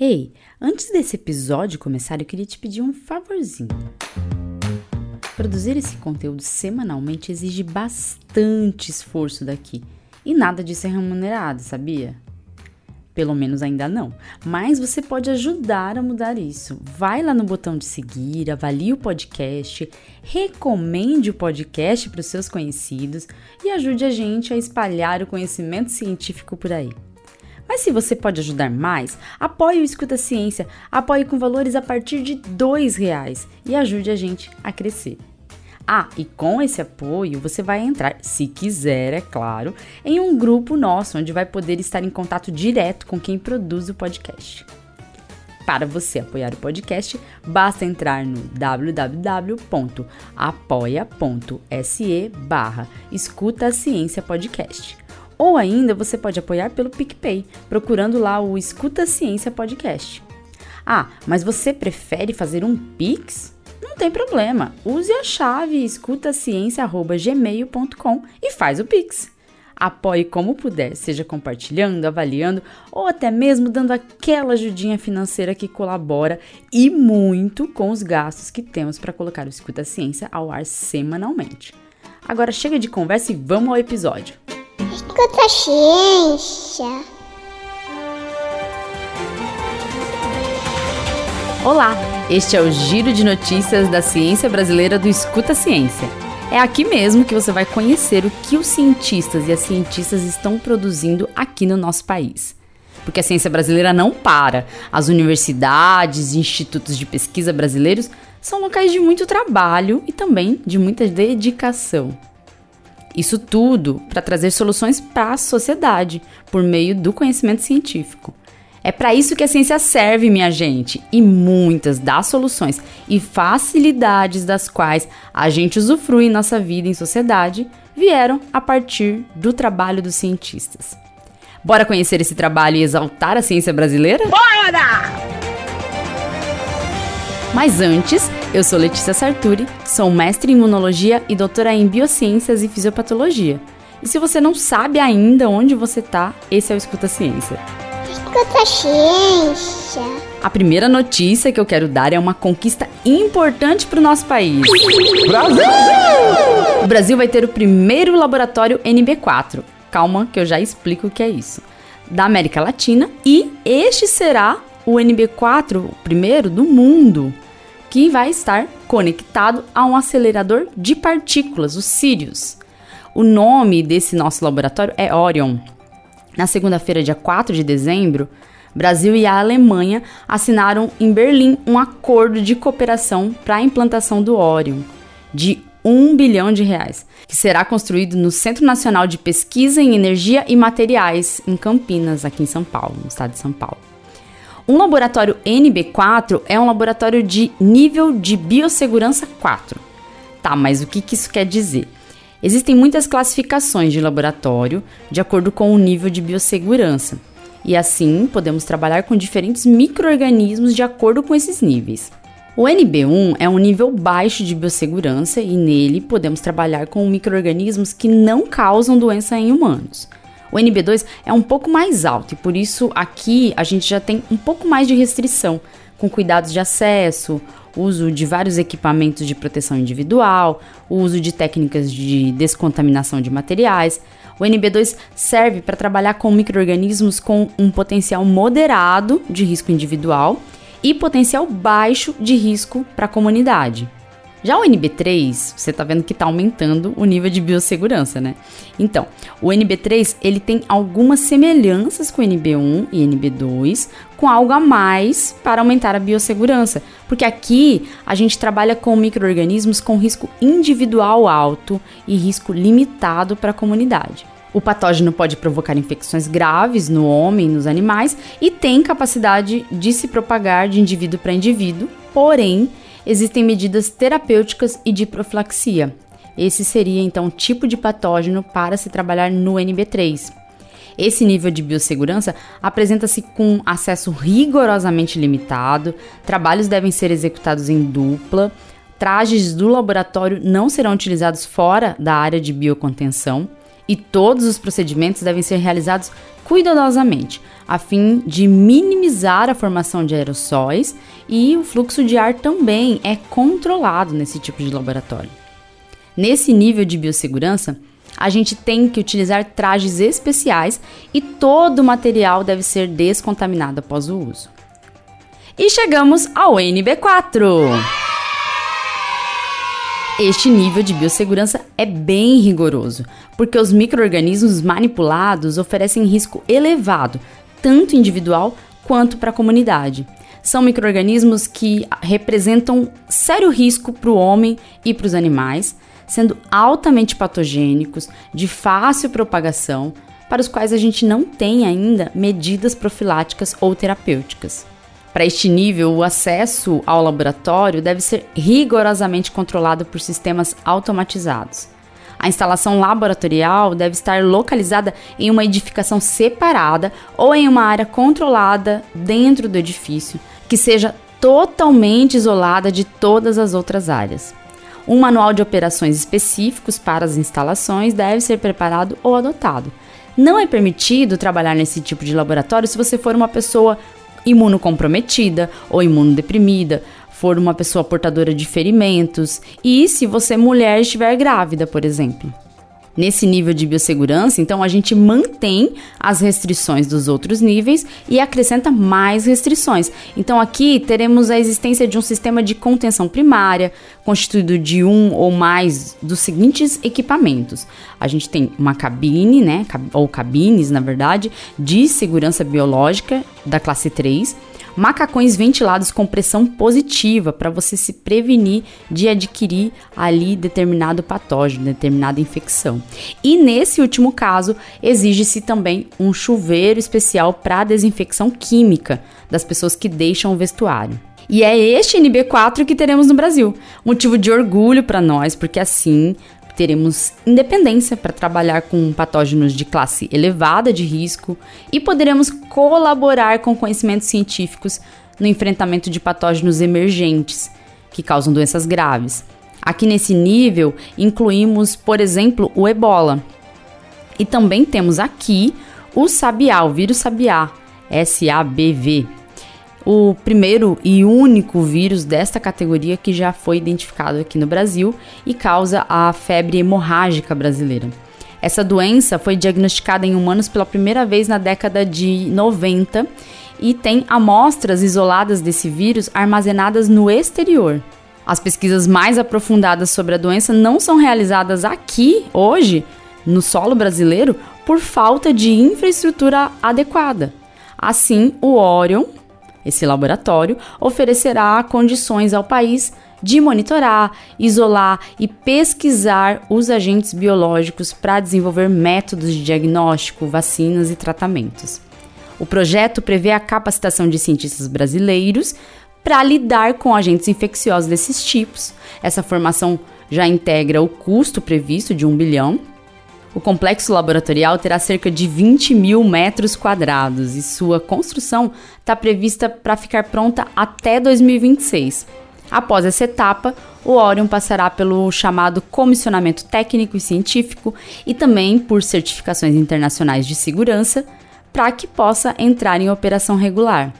Ei, antes desse episódio começar, eu queria te pedir um favorzinho. Produzir esse conteúdo semanalmente exige bastante esforço daqui e nada disso é remunerado, sabia? Pelo menos ainda não. Mas você pode ajudar a mudar isso. Vai lá no botão de seguir, avalie o podcast, recomende o podcast para os seus conhecidos e ajude a gente a espalhar o conhecimento científico por aí. Mas se você pode ajudar mais, apoie o Escuta Ciência, apoie com valores a partir de R$ reais e ajude a gente a crescer. Ah, e com esse apoio você vai entrar, se quiser, é claro, em um grupo nosso onde vai poder estar em contato direto com quem produz o podcast. Para você apoiar o podcast, basta entrar no www.apoia.se barra Escuta Ciência Podcast. Ou ainda você pode apoiar pelo PicPay, procurando lá o Escuta Ciência Podcast. Ah, mas você prefere fazer um Pix? Não tem problema. Use a chave escutaciência.gmail.com e faz o Pix. Apoie como puder, seja compartilhando, avaliando ou até mesmo dando aquela ajudinha financeira que colabora e muito com os gastos que temos para colocar o Escuta Ciência ao ar semanalmente. Agora chega de conversa e vamos ao episódio. Escuta a ciência. Olá, este é o Giro de Notícias da Ciência Brasileira do Escuta Ciência. É aqui mesmo que você vai conhecer o que os cientistas e as cientistas estão produzindo aqui no nosso país. Porque a ciência brasileira não para. As universidades e institutos de pesquisa brasileiros são locais de muito trabalho e também de muita dedicação. Isso tudo para trazer soluções para a sociedade por meio do conhecimento científico. É para isso que a ciência serve, minha gente, e muitas das soluções e facilidades das quais a gente usufrui em nossa vida em sociedade vieram a partir do trabalho dos cientistas. Bora conhecer esse trabalho e exaltar a ciência brasileira? Bora! Mas antes, eu sou Letícia Sarturi, sou mestre em imunologia e doutora em biociências e fisiopatologia. E se você não sabe ainda onde você está, esse é o Escuta Ciência. Escuta ciência. A primeira notícia que eu quero dar é uma conquista importante para o nosso país. Brasil! O Brasil vai ter o primeiro laboratório NB4. Calma, que eu já explico o que é isso. Da América Latina e este será o NB4, o primeiro do mundo, que vai estar conectado a um acelerador de partículas, o Sirius. O nome desse nosso laboratório é Orion. Na segunda-feira, dia 4 de dezembro, Brasil e a Alemanha assinaram em Berlim um acordo de cooperação para a implantação do Orion de 1 bilhão de reais, que será construído no Centro Nacional de Pesquisa em Energia e Materiais, em Campinas, aqui em São Paulo, no estado de São Paulo. Um laboratório NB4 é um laboratório de nível de biossegurança 4. Tá, mas o que, que isso quer dizer? Existem muitas classificações de laboratório de acordo com o nível de biossegurança. E assim, podemos trabalhar com diferentes micro-organismos de acordo com esses níveis. O NB1 é um nível baixo de biossegurança e nele podemos trabalhar com micro-organismos que não causam doença em humanos. O NB2 é um pouco mais alto e por isso aqui a gente já tem um pouco mais de restrição, com cuidados de acesso, uso de vários equipamentos de proteção individual, o uso de técnicas de descontaminação de materiais. O NB2 serve para trabalhar com microrganismos com um potencial moderado de risco individual e potencial baixo de risco para a comunidade. Já o NB3, você está vendo que está aumentando o nível de biossegurança, né? Então, o NB3 ele tem algumas semelhanças com o NB1 e NB2, com algo a mais para aumentar a biossegurança, porque aqui a gente trabalha com microorganismos com risco individual alto e risco limitado para a comunidade. O patógeno pode provocar infecções graves no homem nos animais e tem capacidade de se propagar de indivíduo para indivíduo, porém existem medidas terapêuticas e de profilaxia. Esse seria então o tipo de patógeno para se trabalhar no NB3. Esse nível de biossegurança apresenta-se com acesso rigorosamente limitado, trabalhos devem ser executados em dupla, trajes do laboratório não serão utilizados fora da área de biocontenção e todos os procedimentos devem ser realizados cuidadosamente, a fim de minimizar a formação de aerossóis e o fluxo de ar também é controlado nesse tipo de laboratório. Nesse nível de biossegurança, a gente tem que utilizar trajes especiais e todo o material deve ser descontaminado após o uso. E chegamos ao NB4. Este nível de biossegurança é bem rigoroso, porque os micro-organismos manipulados oferecem risco elevado, tanto individual quanto para a comunidade. São micro-organismos que representam sério risco para o homem e para os animais, sendo altamente patogênicos, de fácil propagação, para os quais a gente não tem ainda medidas profiláticas ou terapêuticas. Para este nível, o acesso ao laboratório deve ser rigorosamente controlado por sistemas automatizados. A instalação laboratorial deve estar localizada em uma edificação separada ou em uma área controlada dentro do edifício, que seja totalmente isolada de todas as outras áreas. Um manual de operações específicos para as instalações deve ser preparado ou adotado. Não é permitido trabalhar nesse tipo de laboratório se você for uma pessoa imunocomprometida ou imunodeprimida, for uma pessoa portadora de ferimentos e se você mulher estiver grávida, por exemplo. Nesse nível de biossegurança, então a gente mantém as restrições dos outros níveis e acrescenta mais restrições. Então aqui teremos a existência de um sistema de contenção primária, constituído de um ou mais dos seguintes equipamentos. A gente tem uma cabine, né, ou cabines, na verdade, de segurança biológica da classe 3 macacões ventilados com pressão positiva para você se prevenir de adquirir ali determinado patógeno, determinada infecção. E nesse último caso, exige-se também um chuveiro especial para desinfecção química das pessoas que deixam o vestuário. E é este NB4 que teremos no Brasil. Motivo de orgulho para nós, porque assim teremos independência para trabalhar com patógenos de classe elevada de risco e poderemos colaborar com conhecimentos científicos no enfrentamento de patógenos emergentes que causam doenças graves. Aqui nesse nível incluímos, por exemplo, o ebola. E também temos aqui o sabiá, o vírus sabiá, SABV, o primeiro e único vírus desta categoria que já foi identificado aqui no Brasil e causa a febre hemorrágica brasileira. Essa doença foi diagnosticada em humanos pela primeira vez na década de 90 e tem amostras isoladas desse vírus armazenadas no exterior. As pesquisas mais aprofundadas sobre a doença não são realizadas aqui, hoje, no solo brasileiro, por falta de infraestrutura adequada. Assim, o Orion, esse laboratório oferecerá condições ao país de monitorar, isolar e pesquisar os agentes biológicos para desenvolver métodos de diagnóstico, vacinas e tratamentos. O projeto prevê a capacitação de cientistas brasileiros para lidar com agentes infecciosos desses tipos. Essa formação já integra o custo previsto de um bilhão o complexo laboratorial terá cerca de 20 mil metros quadrados e sua construção está prevista para ficar pronta até 2026. Após essa etapa, o Orion passará pelo chamado comissionamento técnico e científico e também por certificações internacionais de segurança para que possa entrar em operação regular.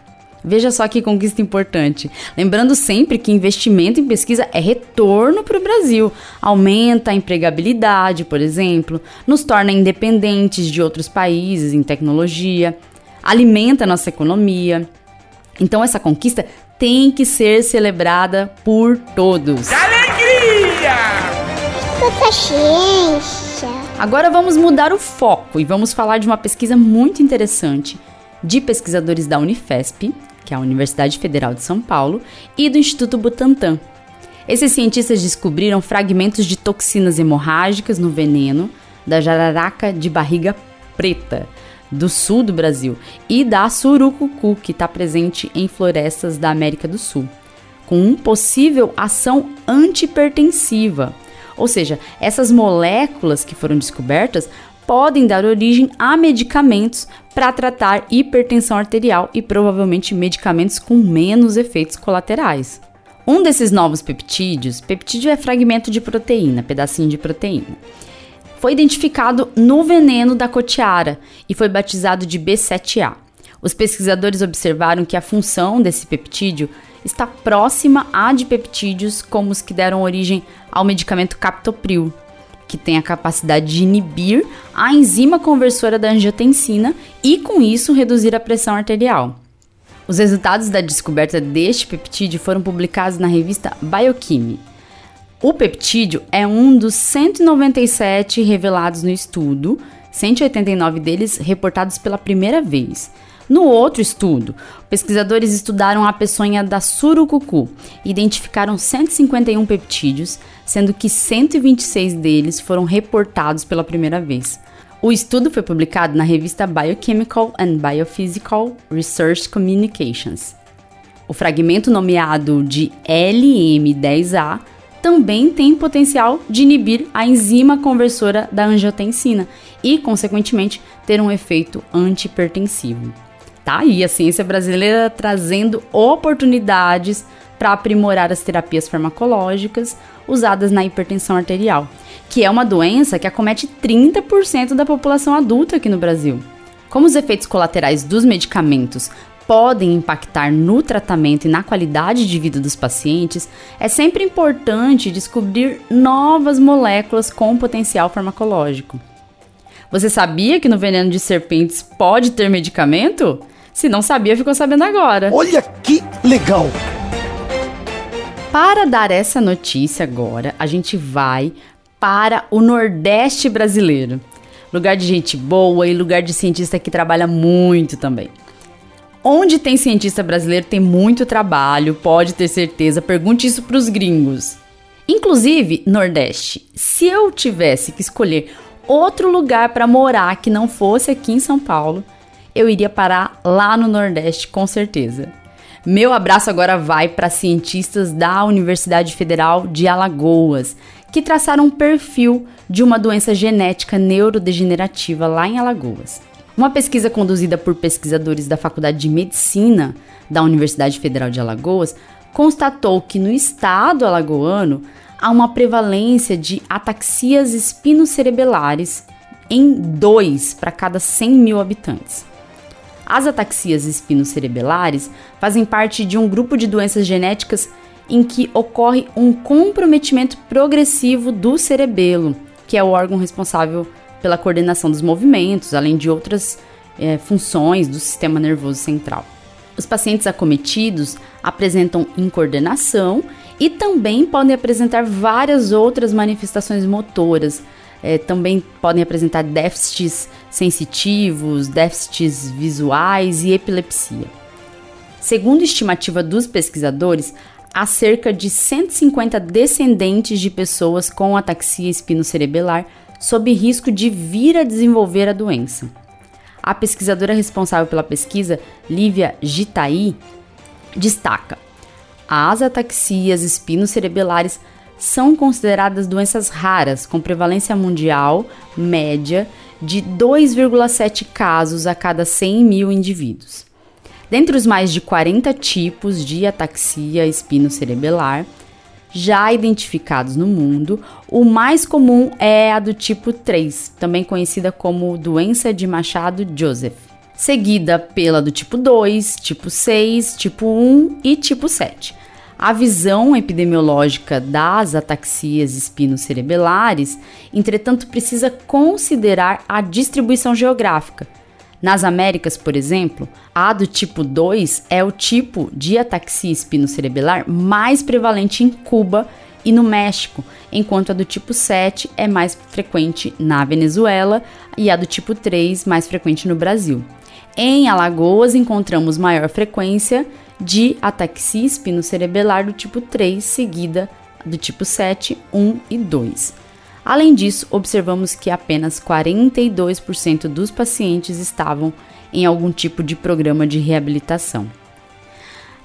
Veja só que conquista importante. Lembrando sempre que investimento em pesquisa é retorno para o Brasil. Aumenta a empregabilidade, por exemplo, nos torna independentes de outros países em tecnologia, alimenta a nossa economia. Então, essa conquista tem que ser celebrada por todos. Alegria! ciência. Agora vamos mudar o foco e vamos falar de uma pesquisa muito interessante de pesquisadores da Unifesp, que é a Universidade Federal de São Paulo, e do Instituto Butantan. Esses cientistas descobriram fragmentos de toxinas hemorrágicas no veneno da jararaca de barriga preta, do sul do Brasil, e da surucucu, que está presente em florestas da América do Sul, com possível ação antipertensiva. Ou seja, essas moléculas que foram descobertas podem dar origem a medicamentos para tratar hipertensão arterial e provavelmente medicamentos com menos efeitos colaterais. Um desses novos peptídeos, peptídeo é fragmento de proteína, pedacinho de proteína, foi identificado no veneno da cotiara e foi batizado de B7A. Os pesquisadores observaram que a função desse peptídeo está próxima à de peptídeos como os que deram origem ao medicamento captopril, que tem a capacidade de inibir a enzima conversora da angiotensina e, com isso, reduzir a pressão arterial. Os resultados da descoberta deste peptídeo foram publicados na revista Biochemy. O peptídeo é um dos 197 revelados no estudo, 189 deles reportados pela primeira vez. No outro estudo, pesquisadores estudaram a peçonha da surucucu e identificaram 151 peptídeos, sendo que 126 deles foram reportados pela primeira vez. O estudo foi publicado na revista Biochemical and Biophysical Research Communications. O fragmento nomeado de LM10A também tem potencial de inibir a enzima conversora da angiotensina e, consequentemente, ter um efeito antipertensivo. Tá aí a ciência brasileira trazendo oportunidades para aprimorar as terapias farmacológicas usadas na hipertensão arterial, que é uma doença que acomete 30% da população adulta aqui no Brasil. Como os efeitos colaterais dos medicamentos podem impactar no tratamento e na qualidade de vida dos pacientes, é sempre importante descobrir novas moléculas com potencial farmacológico. Você sabia que no veneno de serpentes pode ter medicamento? Se não sabia, ficou sabendo agora. Olha que legal! Para dar essa notícia agora, a gente vai para o Nordeste brasileiro. Lugar de gente boa e lugar de cientista que trabalha muito também. Onde tem cientista brasileiro tem muito trabalho, pode ter certeza. Pergunte isso para os gringos. Inclusive, Nordeste, se eu tivesse que escolher outro lugar para morar que não fosse aqui em São Paulo, eu iria parar lá no Nordeste, com certeza. Meu abraço agora vai para cientistas da Universidade Federal de Alagoas, que traçaram um perfil de uma doença genética neurodegenerativa lá em Alagoas. Uma pesquisa conduzida por pesquisadores da Faculdade de Medicina da Universidade Federal de Alagoas constatou que no estado alagoano há uma prevalência de ataxias espinocerebelares em 2 para cada 100 mil habitantes. As ataxias espinocerebelares fazem parte de um grupo de doenças genéticas em que ocorre um comprometimento progressivo do cerebelo, que é o órgão responsável pela coordenação dos movimentos, além de outras é, funções do sistema nervoso central. Os pacientes acometidos apresentam incoordenação e também podem apresentar várias outras manifestações motoras, é, também podem apresentar déficits sensitivos, déficits visuais e epilepsia. Segundo estimativa dos pesquisadores, há cerca de 150 descendentes de pessoas com ataxia espinocerebelar sob risco de vir a desenvolver a doença. A pesquisadora responsável pela pesquisa, Lívia Gitaí, destaca: as ataxias espinocerebelares são consideradas doenças raras, com prevalência mundial média de 2,7 casos a cada 100 mil indivíduos. Dentre os mais de 40 tipos de ataxia espinocerebelar já identificados no mundo, o mais comum é a do tipo 3, também conhecida como doença de Machado-Joseph, seguida pela do tipo 2, tipo 6, tipo 1 e tipo 7. A visão epidemiológica das ataxias espinocerebelares, entretanto, precisa considerar a distribuição geográfica. Nas Américas, por exemplo, a do tipo 2 é o tipo de ataxia espinocerebelar mais prevalente em Cuba e no México, enquanto a do tipo 7 é mais frequente na Venezuela e a do tipo 3 mais frequente no Brasil. Em Alagoas encontramos maior frequência de ataxia espinocerebelar do tipo 3, seguida do tipo 7, 1 e 2. Além disso, observamos que apenas 42% dos pacientes estavam em algum tipo de programa de reabilitação.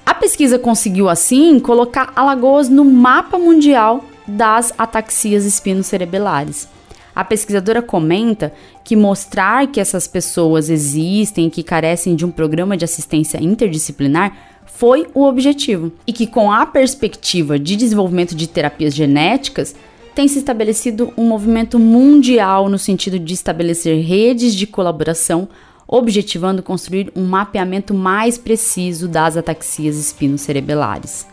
A pesquisa conseguiu, assim, colocar Alagoas no mapa mundial das ataxias espinocerebelares. A pesquisadora comenta que mostrar que essas pessoas existem e que carecem de um programa de assistência interdisciplinar foi o objetivo, e que com a perspectiva de desenvolvimento de terapias genéticas, tem se estabelecido um movimento mundial no sentido de estabelecer redes de colaboração, objetivando construir um mapeamento mais preciso das ataxias espinocerebelares.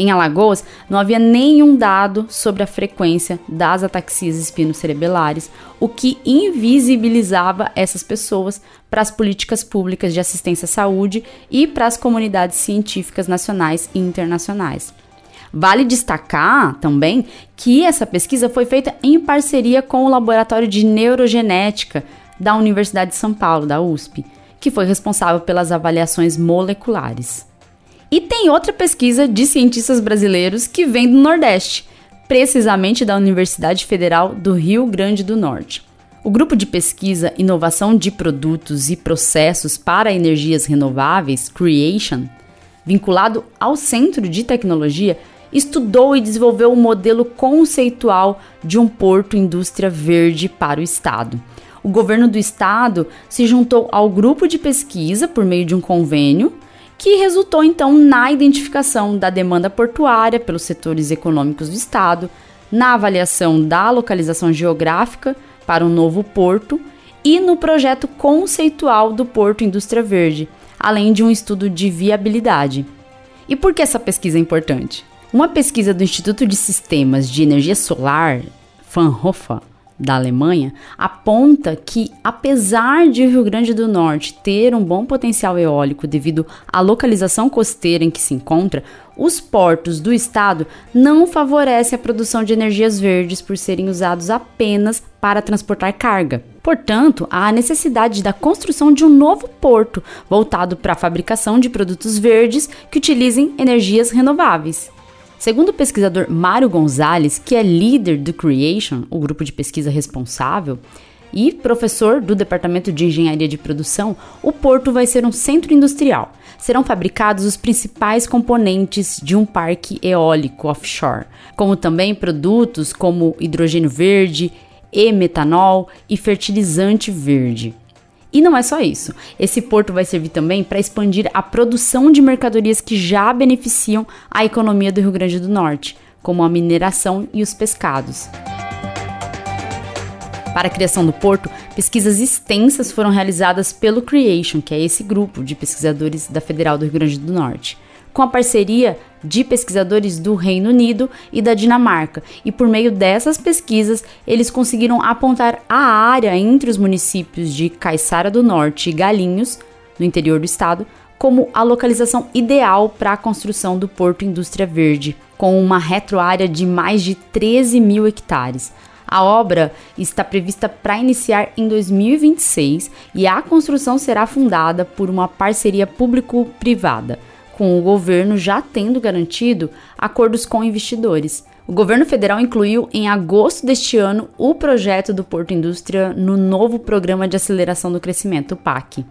Em Alagoas, não havia nenhum dado sobre a frequência das ataxias espinocerebelares, o que invisibilizava essas pessoas para as políticas públicas de assistência à saúde e para as comunidades científicas nacionais e internacionais. Vale destacar também que essa pesquisa foi feita em parceria com o Laboratório de Neurogenética da Universidade de São Paulo, da USP, que foi responsável pelas avaliações moleculares. E tem outra pesquisa de cientistas brasileiros que vem do Nordeste, precisamente da Universidade Federal do Rio Grande do Norte. O grupo de pesquisa Inovação de Produtos e Processos para Energias Renováveis, Creation, vinculado ao Centro de Tecnologia, estudou e desenvolveu um modelo conceitual de um porto indústria verde para o estado. O governo do estado se juntou ao grupo de pesquisa por meio de um convênio que resultou então na identificação da demanda portuária pelos setores econômicos do Estado, na avaliação da localização geográfica para um novo porto e no projeto conceitual do Porto Indústria Verde, além de um estudo de viabilidade. E por que essa pesquisa é importante? Uma pesquisa do Instituto de Sistemas de Energia Solar, Fraunhofer, da Alemanha aponta que, apesar de o Rio Grande do Norte ter um bom potencial eólico devido à localização costeira em que se encontra, os portos do estado não favorecem a produção de energias verdes por serem usados apenas para transportar carga. Portanto, há a necessidade da construção de um novo porto voltado para a fabricação de produtos verdes que utilizem energias renováveis. Segundo o pesquisador Mário Gonzalez, que é líder do Creation, o grupo de pesquisa responsável, e professor do Departamento de Engenharia de Produção, o porto vai ser um centro industrial. Serão fabricados os principais componentes de um parque eólico offshore, como também produtos como hidrogênio verde, e metanol e fertilizante verde. E não é só isso. Esse porto vai servir também para expandir a produção de mercadorias que já beneficiam a economia do Rio Grande do Norte, como a mineração e os pescados. Para a criação do porto, pesquisas extensas foram realizadas pelo Creation, que é esse grupo de pesquisadores da Federal do Rio Grande do Norte com a parceria de pesquisadores do Reino Unido e da Dinamarca, e por meio dessas pesquisas eles conseguiram apontar a área entre os municípios de Caiçara do Norte e Galinhos, no interior do estado, como a localização ideal para a construção do Porto Indústria Verde, com uma retroárea de mais de 13 mil hectares. A obra está prevista para iniciar em 2026 e a construção será fundada por uma parceria público-privada com o governo já tendo garantido acordos com investidores. O governo federal incluiu em agosto deste ano o projeto do Porto Indústria no novo Programa de Aceleração do Crescimento, PAC.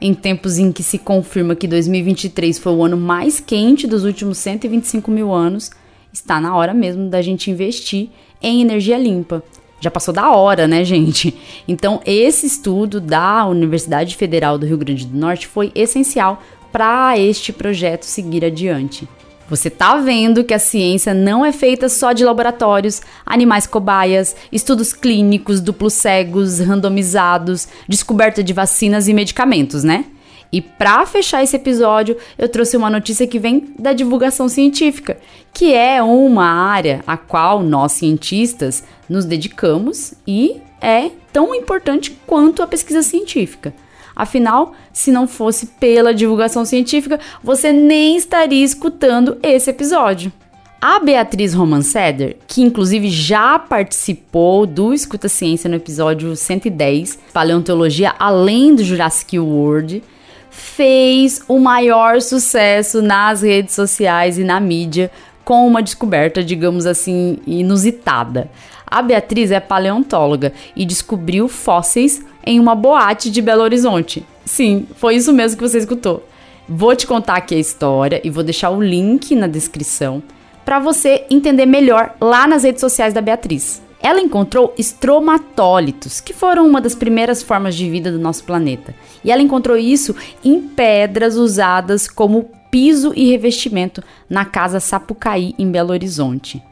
Em tempos em que se confirma que 2023 foi o ano mais quente dos últimos 125 mil anos, está na hora mesmo da gente investir em energia limpa. Já passou da hora, né, gente? Então, esse estudo da Universidade Federal do Rio Grande do Norte foi essencial para este projeto seguir adiante. Você tá vendo que a ciência não é feita só de laboratórios, animais cobaias, estudos clínicos duplos cegos, randomizados, descoberta de vacinas e medicamentos, né? E para fechar esse episódio, eu trouxe uma notícia que vem da divulgação científica, que é uma área a qual nós cientistas nos dedicamos e é tão importante quanto a pesquisa científica. Afinal, se não fosse pela divulgação científica, você nem estaria escutando esse episódio. A Beatriz Romanceder, que inclusive já participou do Escuta Ciência no episódio 110, Paleontologia Além do Jurassic World, fez o maior sucesso nas redes sociais e na mídia com uma descoberta, digamos assim, inusitada. A Beatriz é paleontóloga e descobriu fósseis em uma boate de Belo Horizonte. Sim, foi isso mesmo que você escutou. Vou te contar aqui a história e vou deixar o link na descrição para você entender melhor lá nas redes sociais da Beatriz. Ela encontrou estromatólitos, que foram uma das primeiras formas de vida do nosso planeta. E ela encontrou isso em pedras usadas como piso e revestimento na casa Sapucaí, em Belo Horizonte.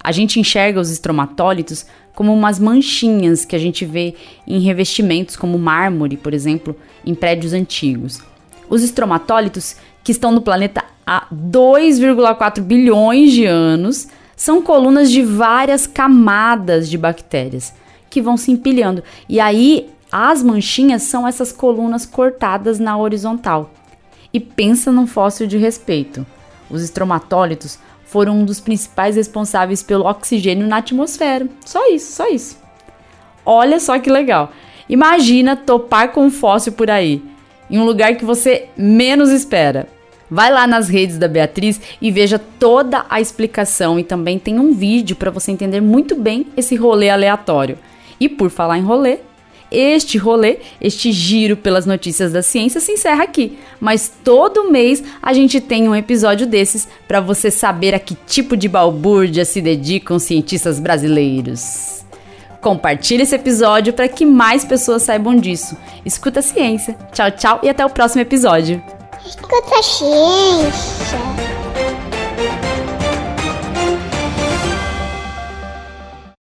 A gente enxerga os estromatólitos como umas manchinhas que a gente vê em revestimentos como mármore, por exemplo, em prédios antigos. Os estromatólitos, que estão no planeta há 2,4 bilhões de anos, são colunas de várias camadas de bactérias que vão se empilhando. E aí as manchinhas são essas colunas cortadas na horizontal. E pensa num fóssil de respeito. Os estromatólitos foram um dos principais responsáveis pelo oxigênio na atmosfera. Só isso, só isso. Olha só que legal. Imagina topar com um fóssil por aí, em um lugar que você menos espera. Vai lá nas redes da Beatriz e veja toda a explicação e também tem um vídeo para você entender muito bem esse rolê aleatório. E por falar em rolê, este rolê, este giro pelas notícias da ciência se encerra aqui, mas todo mês a gente tem um episódio desses para você saber a que tipo de balbúrdia se dedicam cientistas brasileiros. Compartilhe esse episódio para que mais pessoas saibam disso. Escuta a ciência. Tchau, tchau e até o próximo episódio. Escuta a ciência.